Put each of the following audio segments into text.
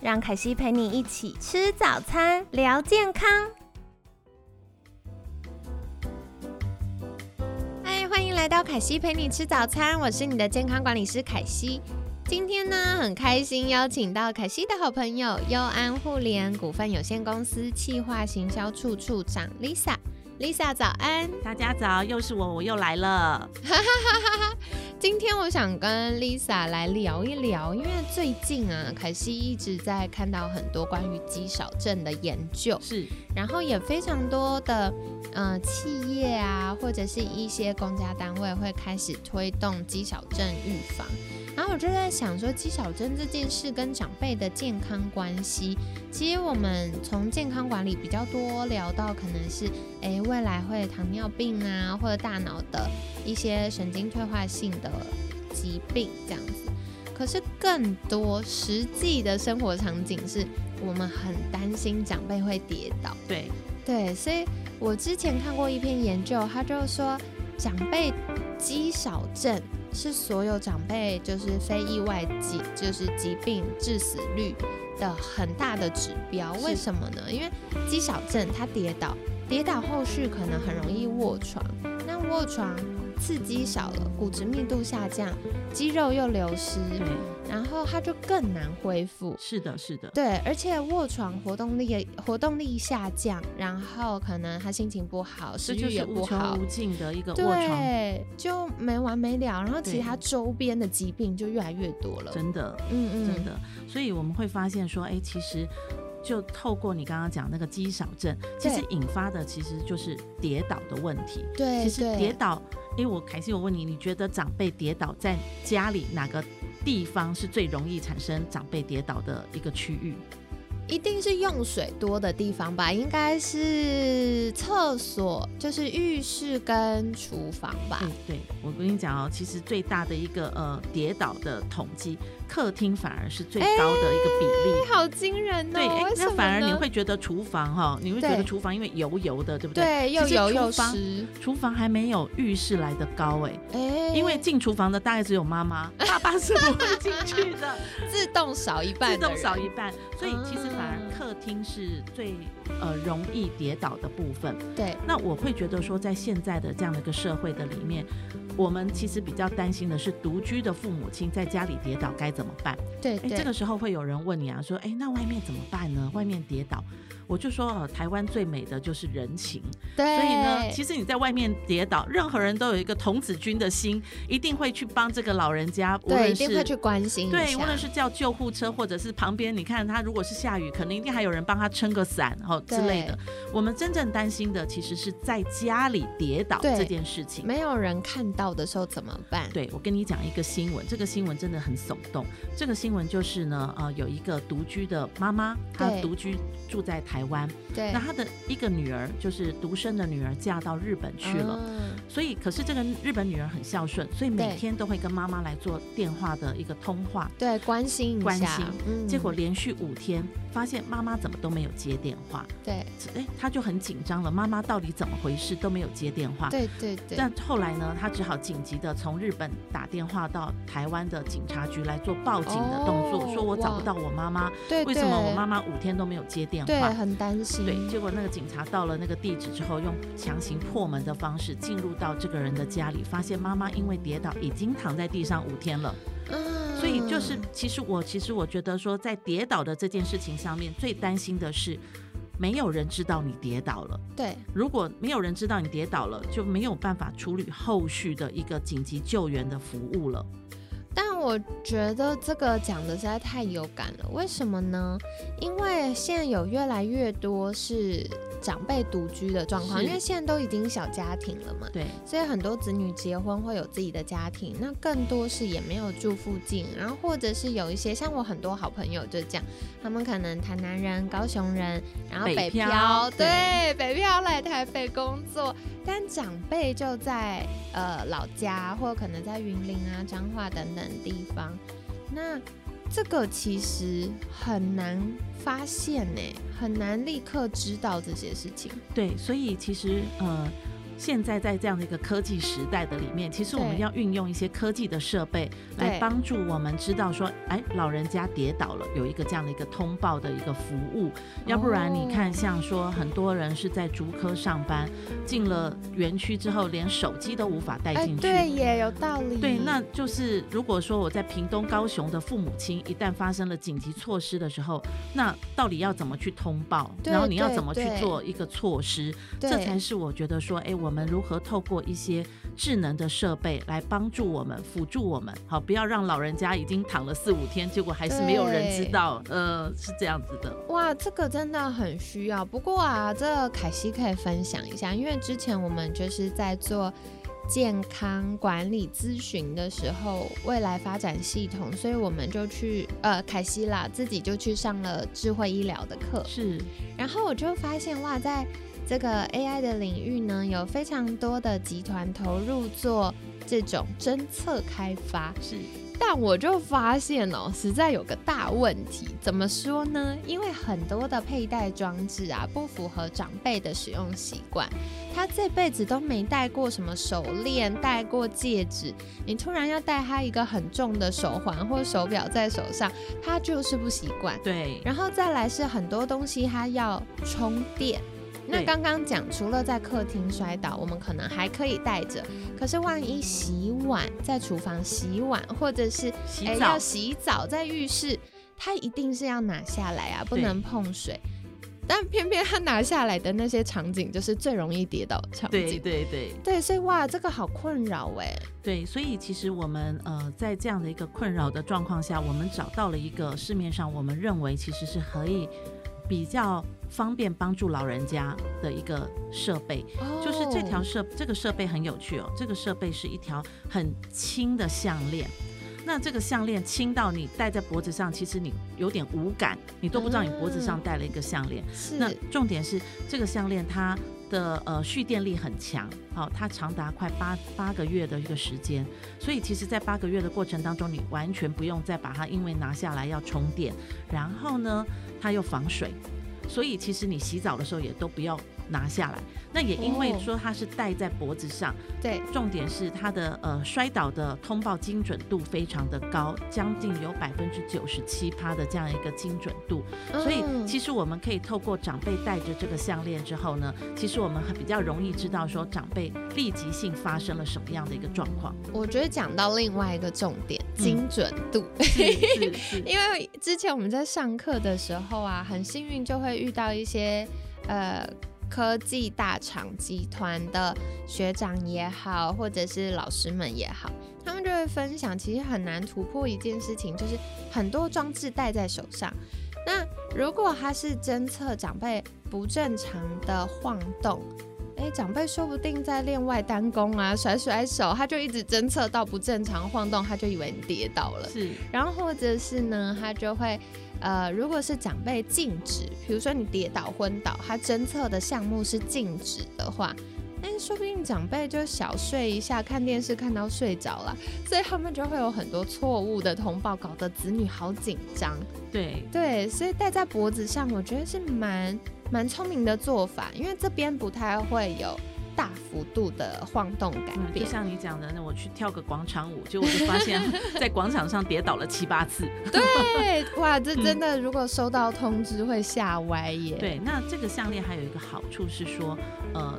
让凯西陪你一起吃早餐，聊健康。嗨，欢迎来到凯西陪你吃早餐，我是你的健康管理师凯西。今天呢，很开心邀请到凯西的好朋友优安互联股份有限公司企划行销处处长 Lisa。Lisa 早安，大家早，又是我，我又来了。今天我想跟 Lisa 来聊一聊，因为最近啊，凯西一直在看到很多关于肌少症的研究，是，然后也非常多的呃企业啊，或者是一些公家单位会开始推动肌少症预防。然后我就在想说，肌小症这件事跟长辈的健康关系，其实我们从健康管理比较多聊到，可能是诶未来会糖尿病啊，或者大脑的一些神经退化性的疾病这样子。可是更多实际的生活场景是，我们很担心长辈会跌倒。对对，所以我之前看过一篇研究，他就说长辈肌少症。是所有长辈就是非意外疾就是疾病致死率的很大的指标。为什么呢？因为肌少症他跌倒，跌倒后续可能很容易卧床，那卧床。刺激少了，骨质密度下降，肌肉又流失，然后它就更难恢复。是的，是的，对，而且卧床活动力活动力下降，然后可能他心情不好，食欲也不好，无尽的一个卧床，对，就没完没了。然后其他周边的疾病就越来越多了。真的，嗯嗯，真的。所以我们会发现说，哎，其实就透过你刚刚讲那个肌少症，其实引发的其实就是跌倒的问题。对，其实跌倒。因为我凯西，我问你，你觉得长辈跌倒在家里哪个地方是最容易产生长辈跌倒的一个区域？一定是用水多的地方吧？应该是厕所，就是浴室跟厨房吧？对对，我跟你讲哦，其实最大的一个呃跌倒的统计。客厅反而是最高的一个比例，好惊人哦！对，那反而你会觉得厨房哈，你会觉得厨房因为油油的，对不对？对，又油又湿。厨房还没有浴室来的高哎，哎，因为进厨房的大概只有妈妈，爸爸是不会进去的，自动少一半，自动少一半，所以其实反而客厅是最呃容易跌倒的部分。对，那我会觉得说，在现在的这样的一个社会的里面。我们其实比较担心的是独居的父母亲在家里跌倒该怎么办？对，哎，这个时候会有人问你啊，说，哎，那外面怎么办呢？外面跌倒。我就说，呃，台湾最美的就是人情，对所以呢，其实你在外面跌倒，任何人都有一个童子军的心，一定会去帮这个老人家，对，一定会去关心，对，无论是叫救护车，或者是旁边，你看他如果是下雨，可能一定还有人帮他撑个伞，哦之类的。我们真正担心的，其实是在家里跌倒这件事情，没有人看到的时候怎么办？对我跟你讲一个新闻，这个新闻真的很耸动。这个新闻就是呢，呃，有一个独居的妈妈，她独居住在台湾，对。那她的一个女儿就是独生的女儿，嫁到日本去了。所以，可是这个日本女儿很孝顺，所以每天都会跟妈妈来做电话的一个通话，对，关心关心。结果连续五天，发现妈妈怎么都没有接电话。对，哎，他就很紧张了，妈妈到底怎么回事都没有接电话。对对对。但后来呢，他只好紧急的从日本打电话到台湾的警察局来做报警的动作，说我找不到我妈妈。对，为什么我妈妈五天都没有接电话？对，很担心。对，结果那个警察到了那个地址之后，用强行破门的方式进入到这个人的家里，发现妈妈因为跌倒已经躺在地上五天了。嗯，所以就是其实我其实我觉得说，在跌倒的这件事情上面，最担心的是没有人知道你跌倒了。对，如果没有人知道你跌倒了，就没有办法处理后续的一个紧急救援的服务了。但我觉得这个讲的实在太有感了，为什么呢？因为现在有越来越多是长辈独居的状况，因为现在都已经小家庭了嘛，对，所以很多子女结婚会有自己的家庭，那更多是也没有住附近，然后或者是有一些像我很多好朋友就这样，他们可能台南人、高雄人，然后北北漂对，北漂来台北工作，但长辈就在呃老家，或可能在云林啊、彰化等等地方，那这个其实很难发现呢，很难立刻知道这些事情。对，所以其实呃，现在在这样的一个科技时代的里面，其实我们要运用一些科技的设备来帮助我们知道说，哎，老人家跌倒了，有一个这样的一个通报的一个服务。要不然你看，哦像说很多人是在竹科上班，进了园区之后，连手机都无法带哎，进去。对耶，有道理。对，那就是如果说我在屏东、高雄的父母亲一旦发生了紧急措施的时候，那到底要怎么去通报？然后你要怎么去做一个措施？这才是我觉得说，哎，我们如何透过一些智能的设备来帮助我们、辅助我们，好，不要让老人家已经躺了四五天，结果还是没有人知道，呃，是这样子的。哇，这个真的很需要。不过啊，这个凯西可以分享一下，因为之前我们就是在做健康管理咨询的时候，未来发展系统，所以我们就去呃凯西啦，自己就去上了智慧医疗的课。是，然后我就发现哇，在这个 AI 的领域呢，有非常多的集团投入做这种侦测开发。是，但我就发现哦，实在有个大问题。怎么说呢？因为很多的佩戴装置啊，不符合长辈的使用习惯。他这辈子都没戴过什么手链，戴过戒指，你突然要戴他一个很重的手环或手表在手上，他就是不习惯。对，然后再来是很多东西他要充电。那刚刚讲，除了在客厅摔倒，我们可能还可以带着。可是万一洗碗，在厨房洗碗，或者是哎要洗澡，洗澡在浴室，它一定是要拿下来啊，不能碰水。但偏偏他拿下来的那些场景，就是最容易跌倒的场对。对对。对，所以哇，这个好困扰哎。对，所以其实我们呃在这样的一个困扰的状况下，我们找到了一个市面上我们认为其实是可以比较方便帮助老人家的一个设备，就是这条哦设这个设备很有趣哦，这个设备是一条很轻的项链。那这个项链轻到你戴在脖子上，其实你有点无感，你都不知道你脖子上戴了一个项链。是。那重点是这个项链它的呃蓄电力很强，好、它长达快八八个月的一个时间，所以其实，在八个月的过程当中，你完全不用再把它因为拿下来要充电，然后呢，它又防水，所以其实你洗澡的时候也都不要拿下来。那也因为哦说它是戴在脖子上，对，重点是它的呃摔倒的通报精准度非常的高，将近有百分之九十七趴的这样一个精准度。所以嗯其实我们可以透过长辈戴着这个项链之后呢，其实我们比较容易知道说长辈立即性发生了什么样的一个状况。我觉得讲到另外一个重点，嗯精准度。因为之前我们在上课的时候啊，很幸运就会遇到一些呃科技大厂集团的学长也好，或者是老师们也好，他们就会分享，其实很难突破一件事情，就是很多装置戴在手上。那如果它是侦测长辈不正常的晃动，哎，长辈说不定在练外单功啊，甩甩手，他就一直侦测到不正常晃动，他就以为你跌倒了。是然后或者是呢，他就会，呃，如果是长辈静止，比如说你跌倒昏倒，他侦测的项目是静止的话，那说不定长辈就小睡一下，看电视看到睡着了，所以他们就会有很多错误的通报，搞得子女好紧张。对对，所以戴在脖子上，我觉得是蛮蛮聪明的做法，因为这边不太会有大幅度的晃动感嗯，就。像你讲的，那我去跳个广场舞，结果就发现 在广场上跌倒了七八次。对，哇，这真的如果收到通知会吓歪耶。对，那这个项链还有一个好处是说，呃，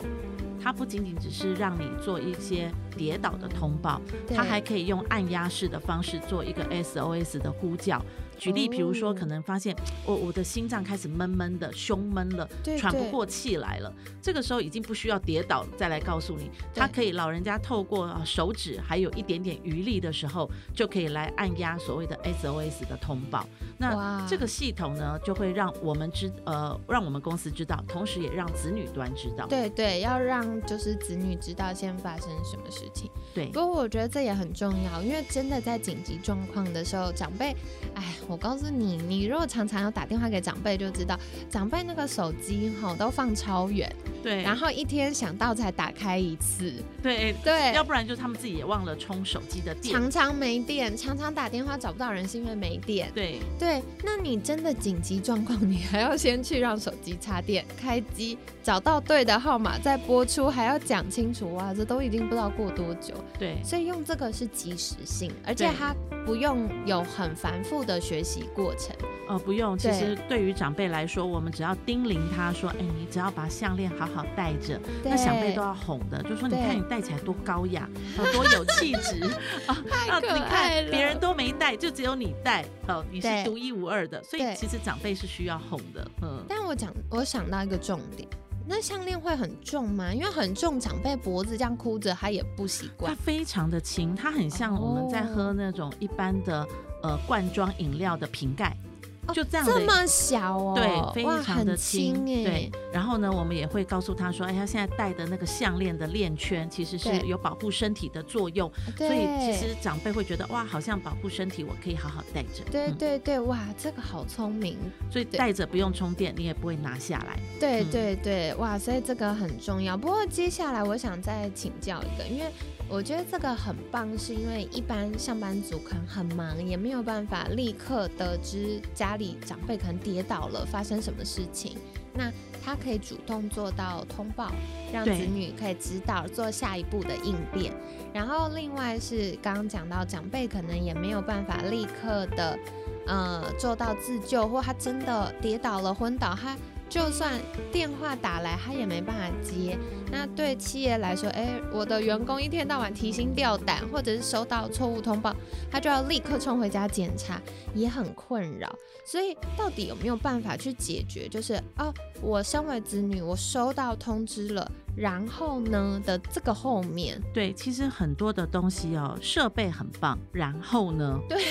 它不仅仅只是让你做一些跌倒的通报，它还可以用按压式的方式做一个 SOS 的呼叫。举例，比如说，哦可能发现我我的心脏开始闷闷的，胸闷了，喘不过气来了，这个时候已经不需要跌倒再来告诉你，他可以老人家透过呃手指还有一点点余力的时候，就可以来按压所谓的 SOS 的通报。那这个系统呢，就会让我们知呃，让我们公司知道，同时也让子女端知道。对对，要让就是子女知道先发生什么事情。对不过我觉得这也很重要，因为真的在紧急状况的时候，长辈，哎，我告诉你，你如果常常要打电话给长辈，就知道长辈那个手机哈都放超远，对，然后一天想到才打开一次，对，对，要不然就他们自己也忘了充手机的电。常常没电，常常打电话找不到人是因为没电。对对，那你真的紧急状况，你还要先去让手机插电、开机，找到对的号码再播出，还要讲清楚哇，这都已经不知道过多久。对所以用这个是及时性，而且对它不用有很繁复的学习过程。呃，不用。其实对于长辈来说，我们只要叮咛他说：“哎，你只要把项链好好戴着。”那长辈都要哄的，就说：“你看你戴起来多高雅，啊，多有气质 啊！你看别人都没戴，就只有你戴，哦，你是独一无二的。所以其实长辈是需要哄的，嗯。但我讲，我想到一个重点，那项链会很重吗？因为很重，长辈脖子这样箍着，他也不习惯它。非常的轻，它很像我们在哦喝那种一般的呃罐装饮料的瓶盖，哦就这样的这么小哦，对，非常的轻哎。对，然后呢，我们也会告诉他说，哎，他现在戴的那个项链的链圈其实是有保护身体的作用，对，所以其实长辈会觉得哇，好像保护身体，我可以好好戴着。对嗯对对，哇，这个好聪明。所以戴着不用充电，你也不会拿下来。对嗯对对，哇，所以这个很重要。不过接下来我想再请教一个，因为我觉得这个很棒，是因为一般上班族可能很忙，也没有办法立刻得知家里长辈可能跌倒了，发生什么事情。那他可以主动做到通报，让子女可以知道做下一步的应变。然后另外是刚刚讲到长辈可能也没有办法立刻的呃做到自救，或他真的跌倒了昏倒，他就算电话打来，他也没办法接。那对企业来说，哎，我的员工一天到晚提心吊胆，或者是收到错误通报，他就要立刻冲回家检查，也很困扰。所以到底有没有办法去解决？就是啊，我身为子女，我收到通知了，然后呢的这个后面，对，其实很多的东西哦，设备很棒，然后呢，对，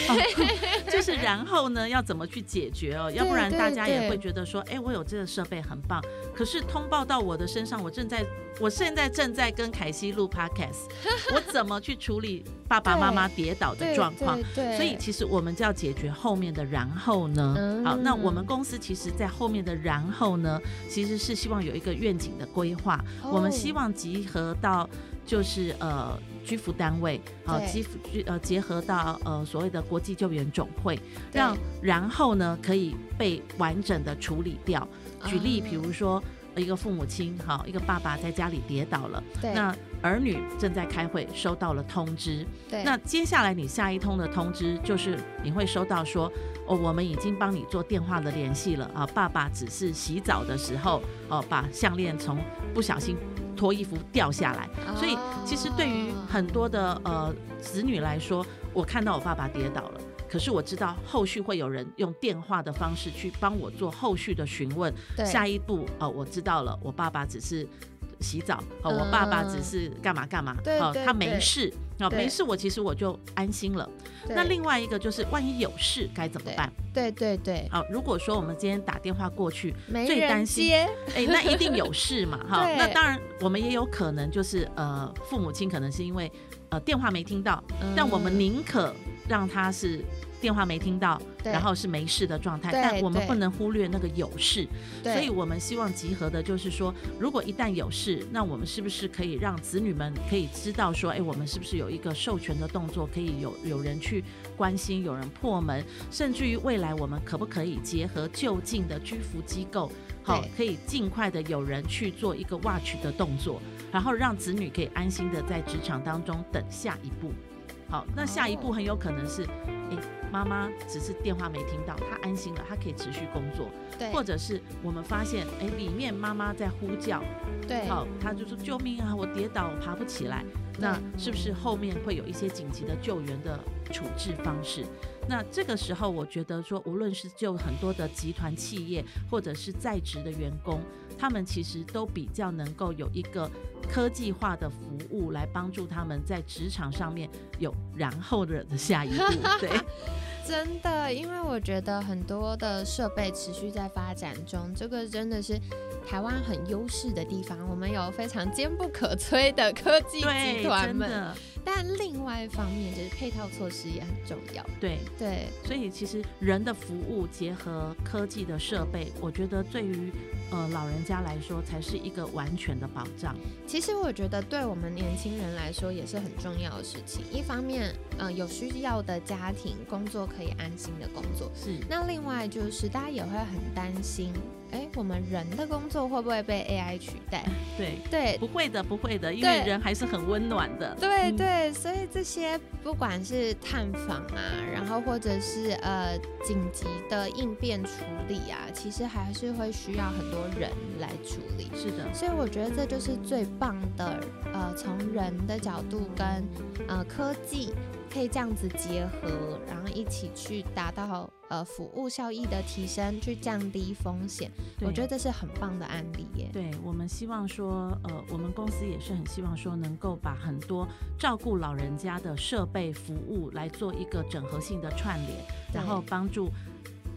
就是然后呢，要怎么去解决哦？要不然大家也会觉得说，哎，我有这个设备很棒，可是通报到我的身上，我正在，我现在正在跟凯西录 podcast，我怎么去处理爸爸妈妈跌倒的状况？所以其实我们就要解决后面的然后呢。嗯好，那我们公司其实在后面的然后呢，其实是希望有一个愿景的规划。我们希哦望集合到就是呃居服单位，好、对集服居呃结合到呃所谓的国际救援总会，让然后呢可以被完整的处理掉。举例，啊比如说。一个父母亲，好，一个爸爸在家里跌倒了，对那儿女正在开会，收到了通知，对那接下来你下一通的通知就是你会收到说，哦，我们已经帮你做电话的联系了啊，爸爸只是洗澡的时候哦，把项链从不小心脱衣服掉下来，所以其实对于哦很多的呃子女来说，我看到我爸爸跌倒了。可是我知道后续会有人用电话的方式去帮我做后续的询问，对。下一步哦，我知道了，我爸爸只是洗澡，哦，我爸爸只是干嘛干嘛，哦，他没事，哦，对。没事，我其实我就安心了。那另外一个就是，万一有事该怎么办？对对对，好，如果说我们今天打电话过去，最担心接，哎，那一定有事嘛，哈。对。那当然，我们也有可能就是呃，父母亲可能是因为呃电话没听到，但我们嗯宁可让他是电话没听到，然后是没事的状态，但我们不能忽略那个有事。所以我们希望集合的就是说，如果一旦有事，那我们是不是可以让子女们可以知道说，哎，我们是不是有一个授权的动作，可以有有人去关心，有人破门，甚至于未来我们可不可以结合就近的居服机构，好，可以尽快的有人去做一个 watch 的动作，然后让子女可以安心的在职场当中等下一步。好，那下一步哦很有可能是，哎，妈妈只是电话没听到，她安心了，她可以持续工作。对，或者是我们发现，哎，里面妈妈在呼叫，对，好，他就说救命啊，我跌倒，我爬不起来。那是不是后面会有一些紧急的救援的处置方式？那这个时候，我觉得说，无论是就很多的集团企业，或者是在职的员工，他们其实都比较能够有一个科技化的服务来帮助他们在职场上面有然后的下一步。对，真的，因为我觉得很多的设备持续在发展中，这个真的是。台湾很优势的地方，我们有非常坚不可摧的科技集团们。但另外一方面，就是配套措施也很重要。对对，所以其实人的服务结合科技的设备，我觉得对于呃老人家来说，才是一个完全的保障。其实我觉得对我们年轻人来说也是很重要的事情。一方面，嗯，有需要的家庭工作可以安心的工作。是。那另外就是大家也会很担心。哎，我们人的工作会不会被 AI 取代？对对，不会的，不会的，因为人还是很温暖的。对对，所以这些不管是探访啊，然后或者是呃紧急的应变处理啊，其实还是会需要很多人来处理。是的，所以我觉得这就是最棒的，呃，从人的角度跟呃科技。可以这样子结合，然后一起去达到呃服务效益的提升，去降低风险。我觉得这是很棒的案例耶。对我们希望说，呃，我们公司也是很希望说，能够把很多照顾老人家的设备服务来做一个整合性的串联，然后帮助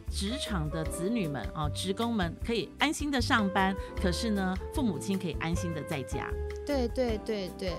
职场的子女们哦，职工们可以安心的上班，可是呢，父母亲可以安心的在家。对对对对。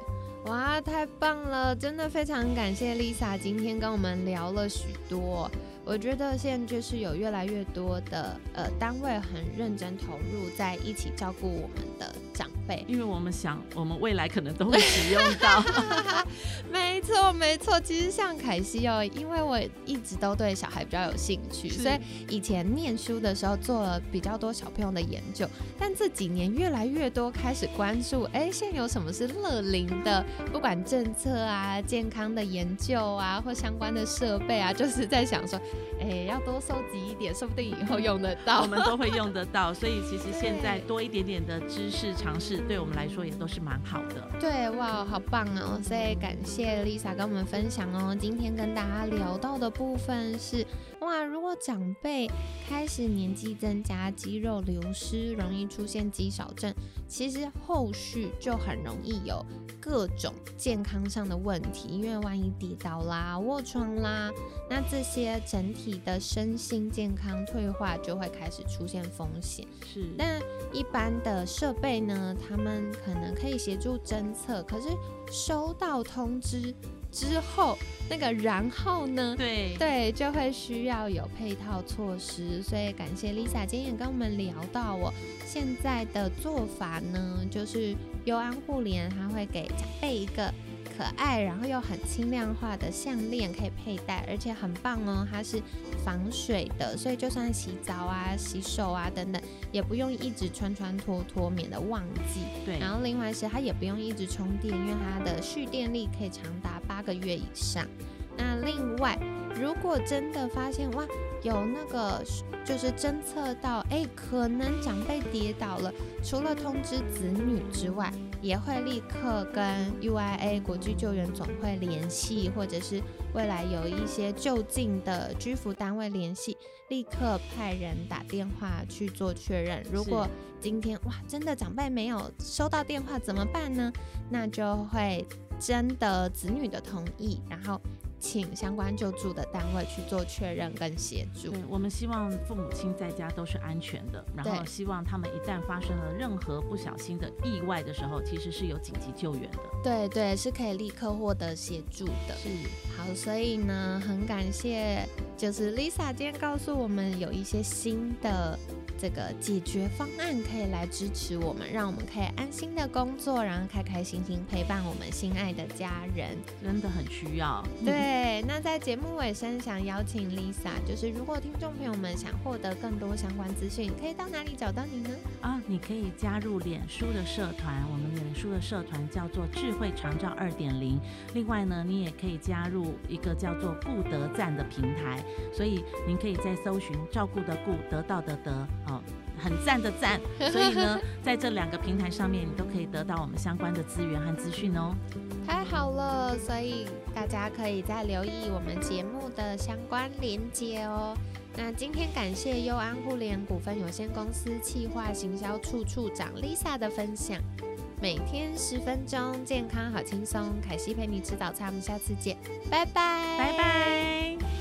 哇，太棒了！真的非常感谢 Lisa 今天跟我们聊了许多。我觉得现在就是有越来越多的呃单位很认真投入在一起照顾我们的长辈，因为我们想我们未来可能都会使用到。没错没错，其实像凯西哦，因为我一直都对小孩比较有兴趣，所以以前念书的时候做了比较多小朋友的研究，但这几年越来越多开始关注，哎，现在有什么是乐龄的，不管政策啊、健康的研究啊，或相关的设备啊，就是在想说。哎，要多收集一点，说不定以后用得到。我们都会用得到，所以其实现在多一点点的知识 尝试，对我们来说也都是蛮好的。对，哇，好棒哦！所以感谢 Lisa 跟我们分享哦。今天跟大家聊到的部分是。哇，如果长辈开始年纪增加，肌肉流失，容易出现肌少症，其实后续就很容易有各种健康上的问题，因为万一跌倒啦、卧床啦，那这些整体的身心健康退化就会开始出现风险。是，但一般的设备呢，他们可能可以协助侦测，可是收到通知。之后那个然后呢？对对，就会需要有配套措施。所以感谢 Lisa 今天也跟我们聊到，我现在的做法呢，就是优安互联它会给长辈一个可爱，然后又很轻量化的项链可以佩戴，而且很棒哦，它是防水的，所以就算洗澡啊、洗手啊等等，也不用一直穿穿脱脱，免得忘记。对，然后另外是它也不用一直充电，因为它的蓄电力可以长达。八个月以上。那另外，如果真的发现哇，有那个就是侦测到，哎，可能长辈跌倒了，除了通知子女之外，也会立刻跟 UIA 国际救援总会联系，或者是未来有一些就近的居服单位联系，立刻派人打电话去做确认。如果今天哇，真的长辈没有收到电话怎么办呢？那就会。征得子女的同意，然后请相关救助的单位去做确认跟协助。我们希望父母亲在家都是安全的，然后希望他们一旦发生了任何不小心的意外的时候，其实是有紧急救援的。对对，是可以立刻获得协助的。是好，所以呢，很感谢，就是 Lisa 今天告诉我们有一些新的。这个解决方案可以来支持我们，让我们可以安心的工作，然后开开心心陪伴我们心爱的家人，真的很需要。对，那在节目尾声，想邀请 Lisa，就是如果听众朋友们想获得更多相关资讯，可以到哪里找到你呢？啊，你可以加入脸书的社团，我们脸书的社团叫做智慧长照二点零。另外呢，你也可以加入一个叫做顾得赞的平台，所以您可以在搜寻照顾的顾，得到的得，哦，很赞的赞。所以呢，在这两个平台上面，你都可以得到我们相关的资源和资讯哦。太好了，所以大家可以再留意我们节目的相关连接哦。那今天感谢优安互联股份有限公司企划行销处处长 Lisa 的分享。每天十分钟，健康好轻松。凯西陪你吃早餐，我们下次见，拜拜，拜拜。